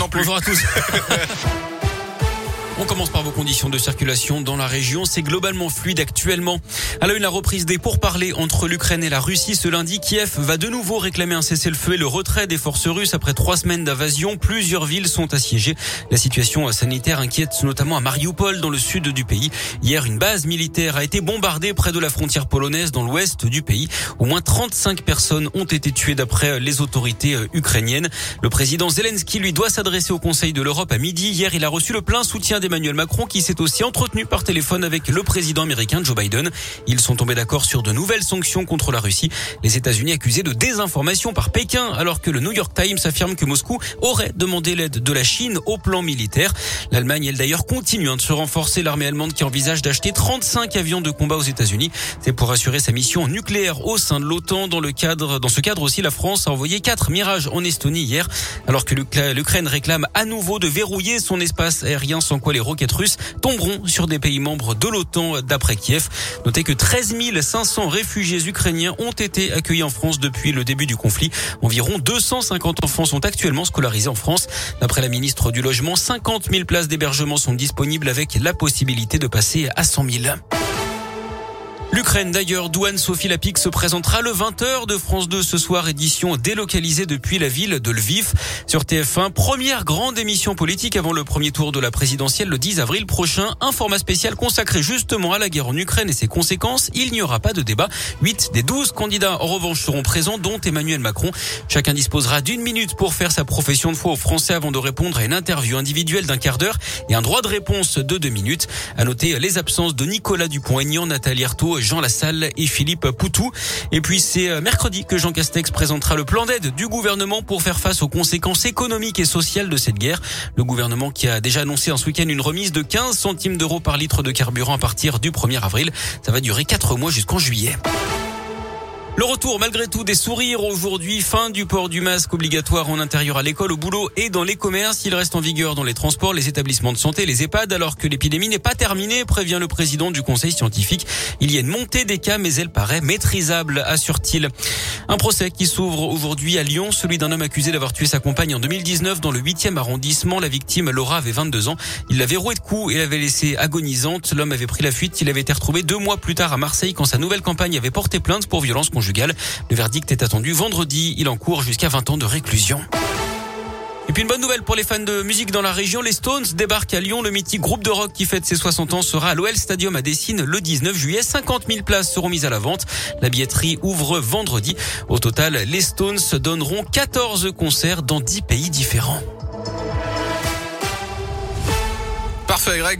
non plus. Bonjour à tous. On commence par vos conditions de circulation dans la région. C'est globalement fluide actuellement. À la une, la reprise des pourparlers entre l'Ukraine et la Russie ce lundi. Kiev va de nouveau réclamer un cessez-le-feu et le retrait des forces russes après trois semaines d'invasion. Plusieurs villes sont assiégées. La situation sanitaire inquiète notamment à Mariupol dans le sud du pays. Hier, une base militaire a été bombardée près de la frontière polonaise dans l'ouest du pays. Au moins 35 personnes ont été tuées d'après les autorités ukrainiennes. Le président Zelensky lui doit s'adresser au Conseil de l'Europe à midi. Hier, il a reçu le plein soutien des Emmanuel Macron qui s'est aussi entretenu par téléphone avec le président américain Joe Biden. Ils sont tombés d'accord sur de nouvelles sanctions contre la Russie. Les États-Unis accusés de désinformation par Pékin alors que le New York Times affirme que Moscou aurait demandé l'aide de la Chine au plan militaire. L'Allemagne, elle d'ailleurs, continue hein, de se renforcer. L'armée allemande qui envisage d'acheter 35 avions de combat aux États-Unis. C'est pour assurer sa mission nucléaire au sein de l'OTAN. Dans le cadre, dans ce cadre aussi, la France a envoyé quatre mirages en Estonie hier, alors que l'Ukraine réclame à nouveau de verrouiller son espace aérien sans quoi les roquettes russes tomberont sur des pays membres de l'OTAN d'après Kiev. Notez que 13 500 réfugiés ukrainiens ont été accueillis en France depuis le début du conflit. Environ 250 enfants sont actuellement scolarisés en France. D'après la ministre du Logement, 50 000 places d'hébergement sont disponibles avec la possibilité de passer à 100 000. L'Ukraine d'ailleurs, douane Sophie Lapic se présentera le 20h de France 2 ce soir, édition délocalisée depuis la ville de Lviv. Sur TF1, première grande émission politique avant le premier tour de la présidentielle le 10 avril prochain. Un format spécial consacré justement à la guerre en Ukraine et ses conséquences. Il n'y aura pas de débat. 8 des 12 candidats en revanche seront présents, dont Emmanuel Macron. Chacun disposera d'une minute pour faire sa profession de foi aux Français avant de répondre à une interview individuelle d'un quart d'heure et un droit de réponse de deux minutes. À noter les absences de Nicolas Dupont-Aignan, Nathalie Arthaud, Jean Lassalle et Philippe Poutou. Et puis c'est euh, mercredi que Jean Castex présentera le plan d'aide du gouvernement pour faire face aux conséquences économiques et sociales de cette guerre. Le gouvernement qui a déjà annoncé en ce week-end une remise de 15 centimes d'euros par litre de carburant à partir du 1er avril. Ça va durer 4 mois jusqu'en juillet. Le retour malgré tout des sourires aujourd'hui, fin du port du masque obligatoire en intérieur à l'école, au boulot et dans les commerces. Il reste en vigueur dans les transports, les établissements de santé, les EHPAD, alors que l'épidémie n'est pas terminée, prévient le président du conseil scientifique. Il y a une montée des cas, mais elle paraît maîtrisable, assure-t-il. Un procès qui s'ouvre aujourd'hui à Lyon, celui d'un homme accusé d'avoir tué sa compagne en 2019 dans le 8e arrondissement. La victime, Laura, avait 22 ans. Il l'avait roué de coups et l'avait laissée agonisante. L'homme avait pris la fuite. Il avait été retrouvé deux mois plus tard à Marseille quand sa nouvelle campagne avait porté plainte pour violence Le verdict est attendu vendredi. Il encourt jusqu'à 20 ans de réclusion. Et puis une bonne nouvelle pour les fans de musique dans la région, les Stones débarquent à Lyon. Le mythique groupe de rock qui fête ses 60 ans sera à l'OL Stadium à Dessine le 19 juillet. 50 000 places seront mises à la vente. La billetterie ouvre vendredi. Au total, les Stones donneront 14 concerts dans 10 pays différents. Parfait, Greg.